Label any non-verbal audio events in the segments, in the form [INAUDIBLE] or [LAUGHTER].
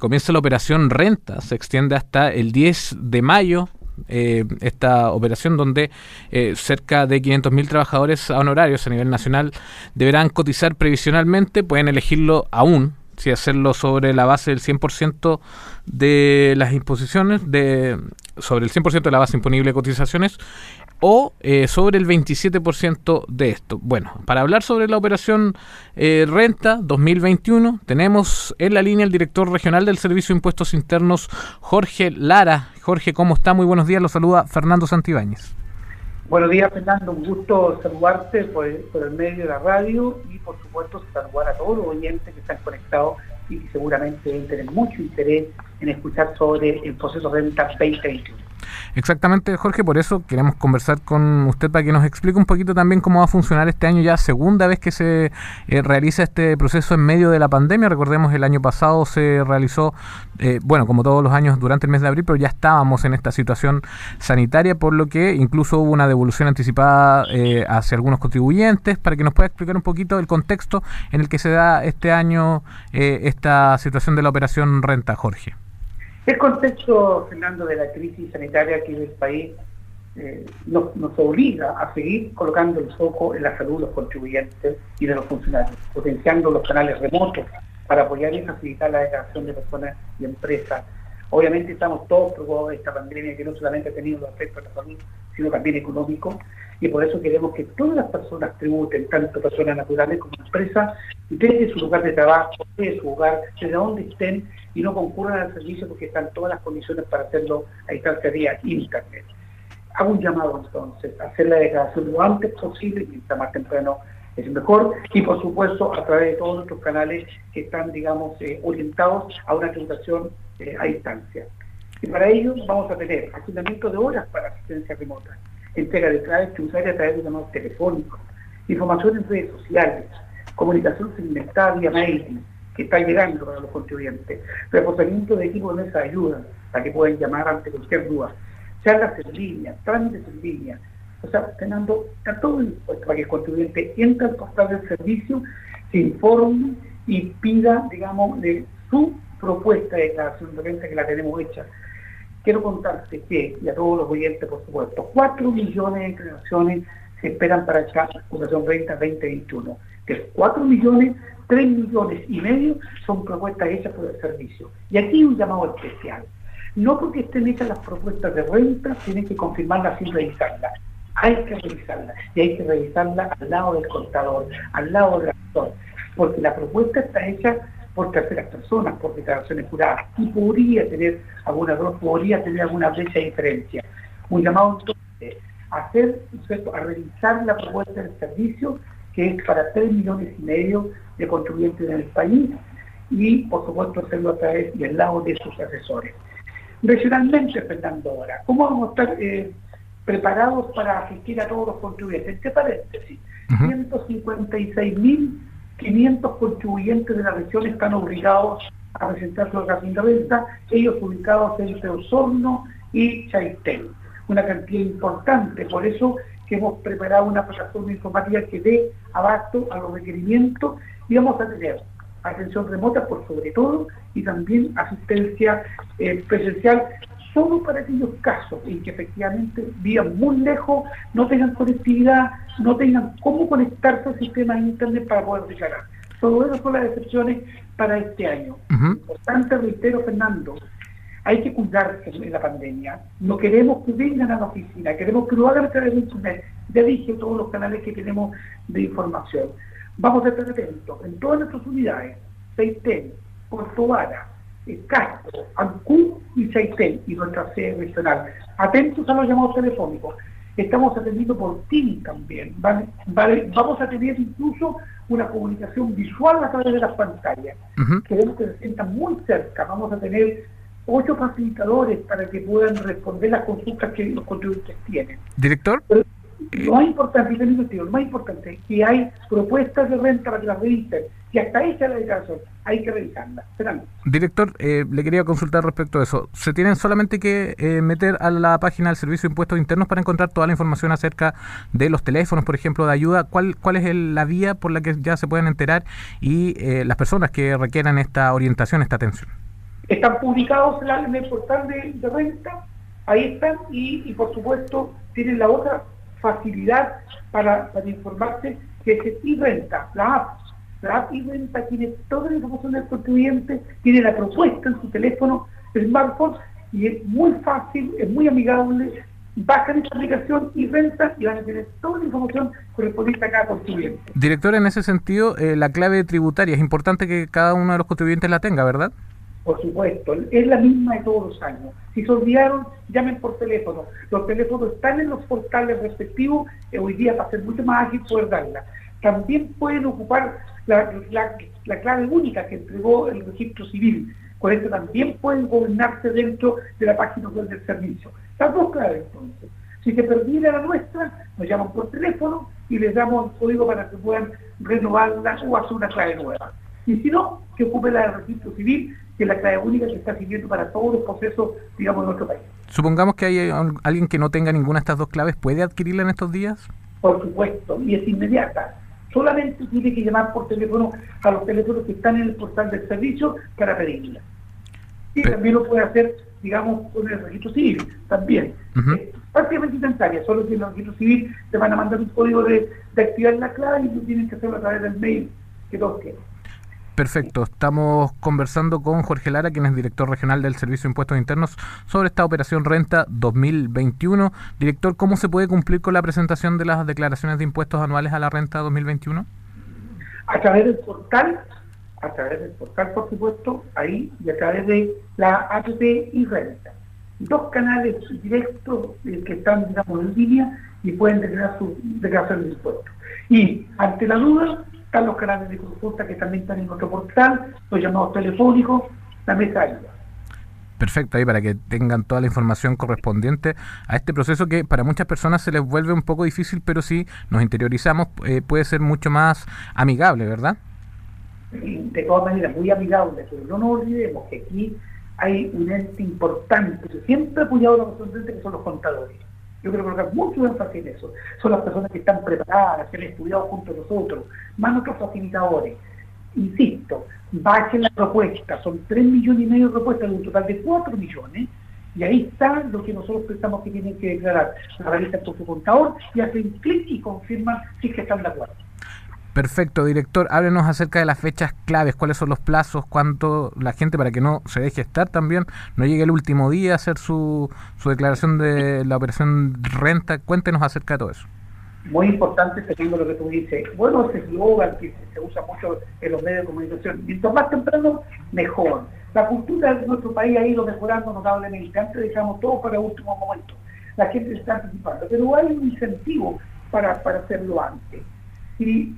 comienza la operación renta, se extiende hasta el 10 de mayo. Eh, esta operación donde eh, cerca de 500.000 trabajadores honorarios a nivel nacional deberán cotizar previsionalmente, pueden elegirlo aún, si hacerlo sobre la base del 100% de las imposiciones, de sobre el 100% de la base imponible de cotizaciones o eh, sobre el 27% de esto. Bueno, para hablar sobre la operación eh, Renta 2021, tenemos en la línea el director regional del Servicio de Impuestos Internos, Jorge Lara. Jorge, ¿cómo está? Muy buenos días, lo saluda Fernando Santibáñez. Buenos días, Fernando. Un gusto saludarte por el, medio de la radio y, por supuesto, saludar a todos los oyentes que están conectados y que seguramente deben tener mucho interés en escuchar sobre el proceso Renta 2021. Exactamente, Jorge, por eso queremos conversar con usted para que nos explique un poquito también cómo va a funcionar este año ya, segunda vez que se eh, realiza este proceso en medio de la pandemia. Recordemos, el año pasado se realizó, eh, bueno, como todos los años durante el mes de abril, pero ya estábamos en esta situación sanitaria, por lo que incluso hubo una devolución anticipada eh, hacia algunos contribuyentes, para que nos pueda explicar un poquito el contexto en el que se da este año esta situación de la operación renta, Jorge. El contexto, Fernando, de la crisis sanitaria que vive el país eh, nos, obliga a seguir colocando el foco en la salud de los contribuyentes y de los funcionarios, potenciando los canales remotos para apoyar y facilitar la declaración de personas y empresas. Obviamente estamos todos preocupados de esta pandemia que no solamente ha tenido los aspectos de la salud, sino también económico, y por eso queremos que todas las personas tributen, tanto personas naturales como empresas, desde su lugar de trabajo, desde su lugar, desde donde estén, y no concurran al servicio porque están todas las condiciones para hacerlo a distancia vía Internet. Hago un llamado entonces hacer la declaración lo antes posible, mientras más temprano es mejor, y por supuesto a través de todos nuestros canales que están, digamos, eh, orientados a una tributación eh, a distancia. Y para ello vamos a tener asignamiento de horas para asistencia remota, entrega de claves tributarias a través de llamados telefónicos, información en redes sociales, comunicación segmentada vía mail, que está llegando para los contribuyentes, reforzamiento de equipos de mesa de ayuda para que puedan llamar ante cualquier duda, charlas en línea, trámites en línea, o sea, teniendo a todo para que el contribuyente entre al portal del servicio, se informe y pida, digamos, de su propuesta de declaración de renta que la tenemos hecha. Quiero contarte que, y a todos los oyentes, por supuesto, 4 millones de declaraciones se esperan para esta Fundación Renta 2021. Que 4 millones 3 millones y medio son propuestas hechas por el servicio. Y aquí un llamado especial. No porque estén hechas las propuestas de renta, tienen que confirmarlas sin revisarlas. Hay que revisarlas. Y hay que revisarlas al lado del contador, al lado del actor. Porque la propuesta está hecha por terceras personas, por declaraciones juradas. Y podría tener alguna podría tener alguna brecha de diferencia. Un llamado entonces a hacer, a revisar la propuesta del servicio que es para 3 millones y medio de contribuyentes en el país y, por supuesto, hacerlo a través del lado de sus asesores. Regionalmente, Fernando, ahora, ¿cómo vamos a estar eh, preparados para asistir a todos los contribuyentes? Entre paréntesis, 156.500 contribuyentes de la región están obligados a presentar su declaración de renta, ellos ubicados entre Osorno y Chaitén. Una cantidad importante, por eso que hemos preparado una plataforma informativa que dé abasto a los requerimientos y vamos a tener atención remota por sobre todo y también asistencia eh, presencial solo para aquellos casos en que efectivamente vivan muy lejos, no tengan conectividad, no tengan cómo conectarse al sistema de Internet para poder declarar. Solo esas son las excepciones para este año. Por tanto, reitero, Fernando, hay que cuidarse en la pandemia. No queremos que vengan a la oficina, queremos que lo hagan a través de Internet. Ya dije todos los canales que tenemos de información. Vamos a estar atentos en todas nuestras unidades, Seitén, Puerto Vara, Castro, Ancú y Seitén, y nuestra sede regional. Atentos a los llamados telefónicos. Estamos atendiendo por Team también. vamos a tener incluso una comunicación visual a través de las pantallas. Queremos que se sientan muy cerca. Vamos a tener ocho facilitadores para que puedan responder las consultas que los contribuyentes tienen. Director. lo más importante, lo más importante es que hay propuestas de renta para que las revisen, y hasta esa la declaración, hay que revisarla. Director, eh, le quería consultar respecto a eso. ¿Se tienen solamente que eh, meter a la página del Servicio de Impuestos Internos para encontrar toda la información acerca de los teléfonos, por ejemplo, de ayuda? ¿Cuál, cuál es la vía por la que ya se pueden enterar y eh, las personas que requieran esta orientación, esta atención? Están publicados en el portal de, renta, ahí están, y, por supuesto tienen la otra facilidad para, informarse que es e-renta, la app. La app e-renta tiene toda la información del contribuyente, tiene la propuesta en su teléfono, smartphone, y es muy fácil, es muy amigable, bajan esta aplicación y renta y van a tener toda la información correspondiente a cada contribuyente. Director, en ese sentido, eh, la clave tributaria es importante que cada uno de los contribuyentes la tenga, ¿verdad? Por supuesto, es la misma de todos los años. Si se olvidaron, llamen por teléfono. Los teléfonos están en los portales respectivos, y hoy día va a ser mucho más ágil poder darla. También pueden ocupar la, la clave única que entregó el registro civil. Con esto también pueden gobernarse dentro de la página web del servicio. Las dos claves entonces. Si se perdiera la nuestra, nos llaman por teléfono y les damos el código para que puedan renovarla o hacer una clave nueva. Y si no, que ocupe la del registro civil, que es la clave única que está sirviendo para todos los procesos, digamos, de nuestro país. Supongamos que hay alguien que no tenga ninguna de estas dos claves, ¿puede adquirirla en estos días? Por supuesto, y es inmediata. Solamente tiene que llamar por teléfono a los teléfonos que están en el portal del servicio para pedirla. Y también lo puede hacer digamos, con el registro civil también. Eh, prácticamente instantánea, solo que en el registro civil te van a mandar un código de, activar la clave y tú tienes que hacerlo a través del mail que todos quieren. Perfecto, estamos conversando con Jorge Lara, quien es director regional del Servicio de Impuestos Internos, sobre esta operación Renta 2021. Director, ¿cómo se puede cumplir con la presentación de las declaraciones de impuestos anuales a la renta 2021? A través del portal a través del portal, por supuesto, ahí, y a través de la app y renta. Dos canales directos eh, que están, digamos, en línea y pueden declarar su declaración de impuestos. Y ante la duda, están los canales de consulta que también están en nuestro portal, los llamados telefónicos, la mesa Perfecto, ahí para que tengan toda la información correspondiente a este proceso que para muchas personas se les vuelve un poco difícil, pero si nos interiorizamos eh, puede ser mucho más amigable, ¿verdad? de todas maneras muy amigable, pero no nos olvidemos que aquí hay un ente importante siempre apoyado a los contribuyentes, que son los contadores. Yo creo que colocar mucho énfasis en eso. Son las personas que están preparadas, que han estudiado junto a nosotros, más nuestros facilitadores. Insisto, bajen la propuesta, son 3 millones y medio de propuestas de un total de 4 millones, y ahí está lo que nosotros pensamos que tienen que declarar. La realizan con su contador y hacen clic y confirman si que están de acuerdo. Perfecto, director. Háblenos acerca de las fechas claves, cuáles son los plazos, cuánto la gente, para que no se deje estar también, no llegue el último día a hacer su, su declaración de la operación renta. Cuéntenos acerca de todo eso. Muy importante teniendo lo que tú dices. Bueno, ese eslogan que se usa mucho en los medios de comunicación. Mientras más temprano, mejor. La cultura de nuestro país ha ido mejorando notablemente. Antes dejamos todo para último momento. La gente está anticipando. Pero hay un incentivo para, para hacerlo antes. Y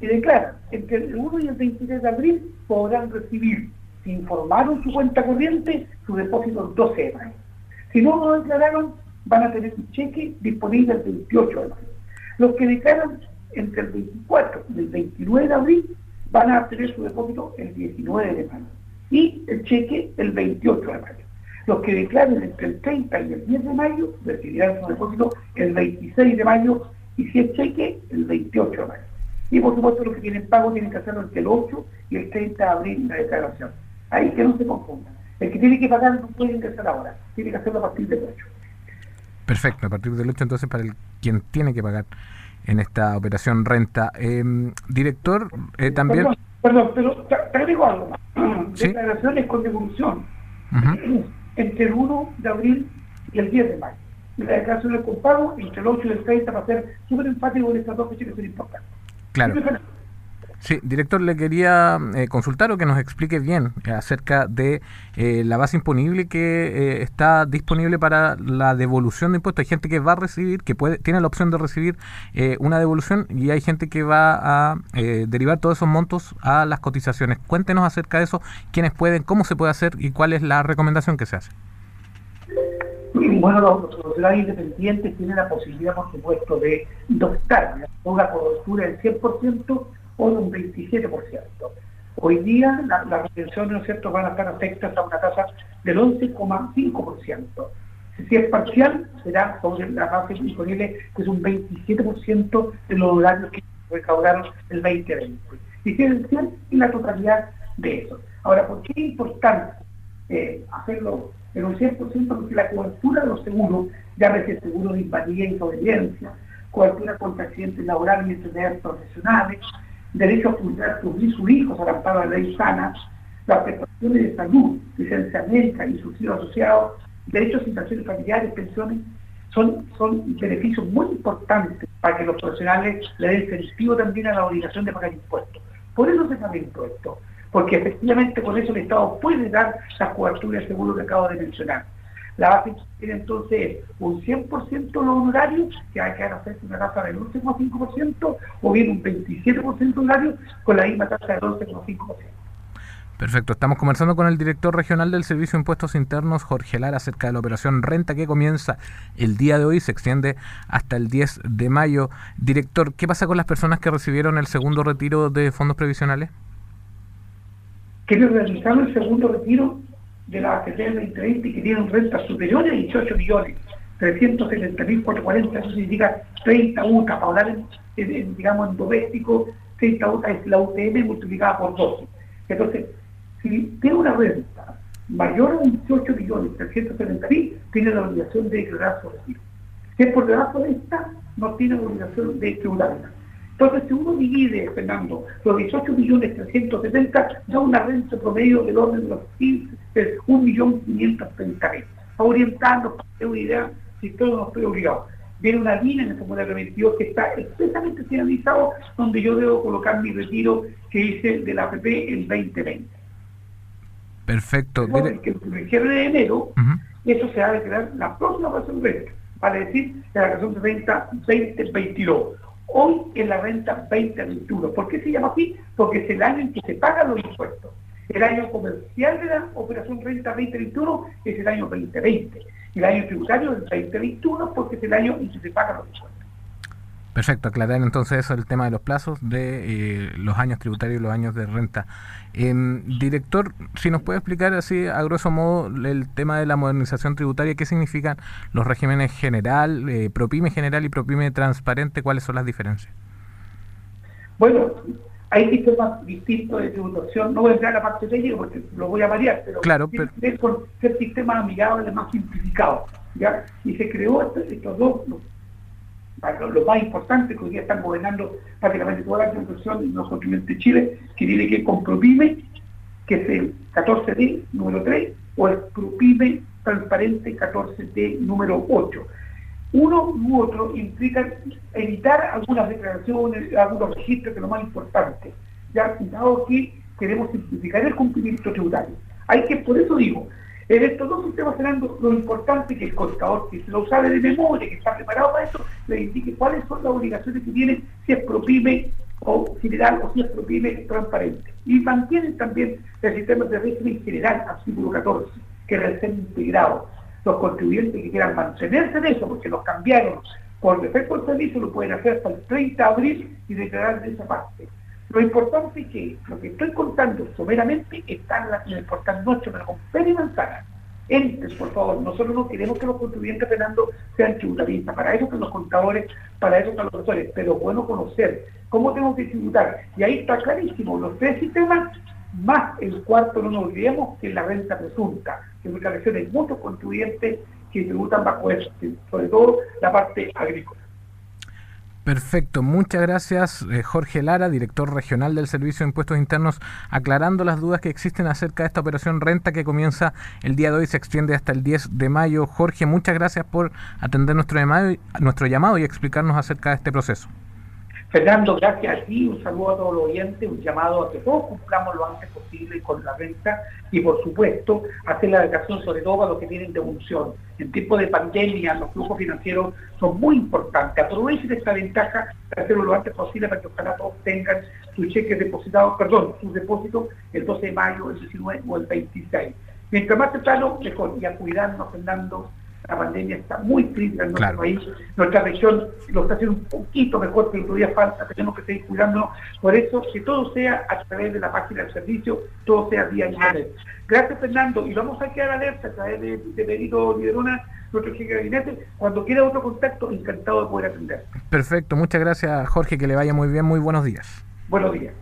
y declaran, entre el 1 y el 23 de abril podrán recibir, si informaron su cuenta corriente, su depósito en 12 de mayo. Si no lo declararon, van a tener un cheque disponible el 28 de mayo. Los que declaran entre el 24 y el 29 de abril van a tener su depósito el 19 de mayo y el cheque el 28 de mayo. Los que declaren entre el 30 y el 10 de mayo recibirán su depósito el 26 de mayo y si el cheque el 28 de mayo. Y por supuesto los que tienen pago tienen que hacerlo entre el 8 y el 30 de abril la declaración. Ahí que no se confundan. El que tiene que pagar no puede ingresar ahora, tiene que hacerlo a partir del 8. Perfecto, a partir del 8 entonces para el quien tiene que pagar en esta operación renta. Em, director, eh, también... Perdón, pero te, agrego algo más. Declaraciones con devolución [CLEARS THROAT] entre el 1 de abril y el 10 de mayo. Y la declaración con pago entre el 8 y el 30 para ser súper enfático en estas dos fechas que son importantes. Claro. Sí, director, le quería eh, consultar o que nos explique bien eh, acerca de eh, la base imponible que está disponible para la devolución de impuestos. Hay gente que va a recibir, que puede, tiene la opción de recibir una devolución y hay gente que va a derivar todos esos montos a las cotizaciones. Cuéntenos acerca de eso, quiénes pueden, cómo se puede hacer y cuál es la recomendación que se hace. [CLEARS THROAT] Bueno, los, profesionales independientes tienen la posibilidad, por supuesto, de optar una cobertura del 100% o de un 27%. Hoy día las la retenciones, ¿no van a estar afectadas a una tasa del 11,5%. Si es parcial, será sobre la base disponible, que es un 27% de los horarios que recaudaron el 2020. Y si es parcial, y la totalidad de eso. Ahora, ¿por qué es importante eh, hacerlo en un 100%? Porque la cobertura de los seguros, llámese seguro de invalidez y sobrevivencia, cobertura contra accidentes laborales y enfermedades profesionales, derecho a cuidar sus hijos al amparo de ley sana, las prestaciones de salud, licencia médica y subsidios asociados, derechos y situaciones familiares, pensiones, son, son beneficios muy importantes para que los profesionales le den sentido también a la obligación de pagar impuestos. Por eso se paga impuestos, porque efectivamente con eso el Estado puede dar las coberturas de seguro que acabo de mencionar. La base tiene entonces un 100% los honorarios, que hay que hacer una tasa del 11,5%, o bien un 27% honorario con la misma tasa del 11,5%. Perfecto, estamos conversando con el director regional del Servicio de Impuestos Internos, Jorge Lara, acerca de la operación Renta que comienza el día de hoy, se extiende hasta el 10 de mayo. Director, ¿qué pasa con las personas que recibieron el segundo retiro de fondos previsionales? Quienes realizaron el segundo retiro de la AFP 2020 y que tienen rentas superiores a 18 millones, 370.440, eso significa 30 UTA, para hablar en, digamos en doméstico, 30 UTA es la UTM multiplicada por 12. Entonces, si tiene una renta mayor a 28 millones 370 mil, tiene la obligación de declarar su retiro. Si es por debajo de esta, no tiene obligación de tributarla. Entonces, si uno divide, Fernando, los 18 millones 370, da una renta promedio del orden de los 15, 1 millón 530 mil. Orientando, para una idea, si todo no estoy obligado. Viene una línea en el formulario 22 que está expresamente finalizado, donde yo debo colocar mi retiro que hice de la APP en 2020. Perfecto. que el cierre de enero, eso se va a declarar la próxima operación de renta, vale decir, la declaración de renta 2022. Hoy es la renta 2021. ¿Por qué se llama así? Porque es el año en que se pagan los impuestos. El año comercial de la operación renta 2021 es el año 2020. Y el año tributario es el 2021 porque es el año en que se pagan los impuestos. Perfecto, aclarar entonces eso, el tema de los plazos de eh, los años tributarios y los años de renta. Em, director, si nos puede explicar así, a grosso modo, el tema de la modernización tributaria, ¿qué significan los regímenes general, eh, ProPyme general y ProPyme transparente? ¿Cuáles son las diferencias? Bueno, hay sistemas distintos de tributación, no voy a entrar a la parte técnica porque lo voy a variar, pero, claro, pero... con ser sistemas amigables más simplificados. ¿ya? Y se creó estos dos lo, más importante que hoy día están gobernando prácticamente toda la los continentes de Chile, que tiene que con ProPyme, que es el 14D número 3, o el ProPyme transparente 14D número 8. Uno u otro implican evitar algunas declaraciones, algunos registros, que es lo más importante. Ya, dado que queremos simplificar el cumplimiento tributario. Hay que, por eso digo, en estos dos sistemas, Fernando, lo importante es que el contador que lo sabe de memoria, que está preparado para eso, le indique cuáles son las obligaciones que tiene, si es ProPyme o general o si es ProPyme transparente. Y mantienen también el sistema de régimen general, artículo 14, que ser integrado. Los contribuyentes que quieran mantenerse en eso, porque los cambiaron por defecto del servicio, lo pueden hacer hasta el 30 de abril y declarar de esa parte. Lo importante es que lo que estoy contando someramente está en, el portal nuestro, pero con pena y manzana. Entres, por favor. Nosotros no queremos que los contribuyentes penando sean tributaristas. Para eso son los contadores, para eso son los doctores. Pero bueno conocer cómo tengo que tributar. Y ahí está clarísimo. Los tres sistemas, más el cuarto, no nos olvidemos, que es la renta presunta. Que muchas veces muchos contribuyentes que tributan bajo eso, sobre todo la parte agrícola. Perfecto, muchas gracias eh, Jorge Lara, director regional del Servicio de Impuestos Internos, aclarando las dudas que existen acerca de esta operación renta que comienza el día de hoy, se extiende hasta el 10 de mayo. Jorge, muchas gracias por atender nuestro nuestro llamado y explicarnos acerca de este proceso. Fernando, gracias a ti, un saludo a todos los oyentes, un llamado a que todos cumplamos lo antes posible con la renta y, por supuesto, hacer la educación sobre todo a los que tienen devolución. En tiempo de pandemia, los flujos financieros son muy importantes. Aprovechen esta ventaja para hacerlo lo antes posible para que ojalá todos tengan sus cheques depositados, perdón, sus depósitos el 12 de mayo, el 19 o el 26. Mientras más temprano, mejor. Y a cuidarnos, Fernando, la pandemia está muy crítica en nuestro país. Nuestra región lo está haciendo un poquito mejor, pero todavía falta, tenemos que seguir cuidándonos. Por eso, que todo sea a través de la página del servicio, todo sea vía internet. Gracias, Fernando, y vamos a quedar alerta a través de, de Benito Liderona, nuestro jefe de gabinete. Cuando quiera otro contacto, encantado de poder atender. Perfecto, muchas gracias, Jorge, que le vaya muy bien, muy buenos días. Buenos días.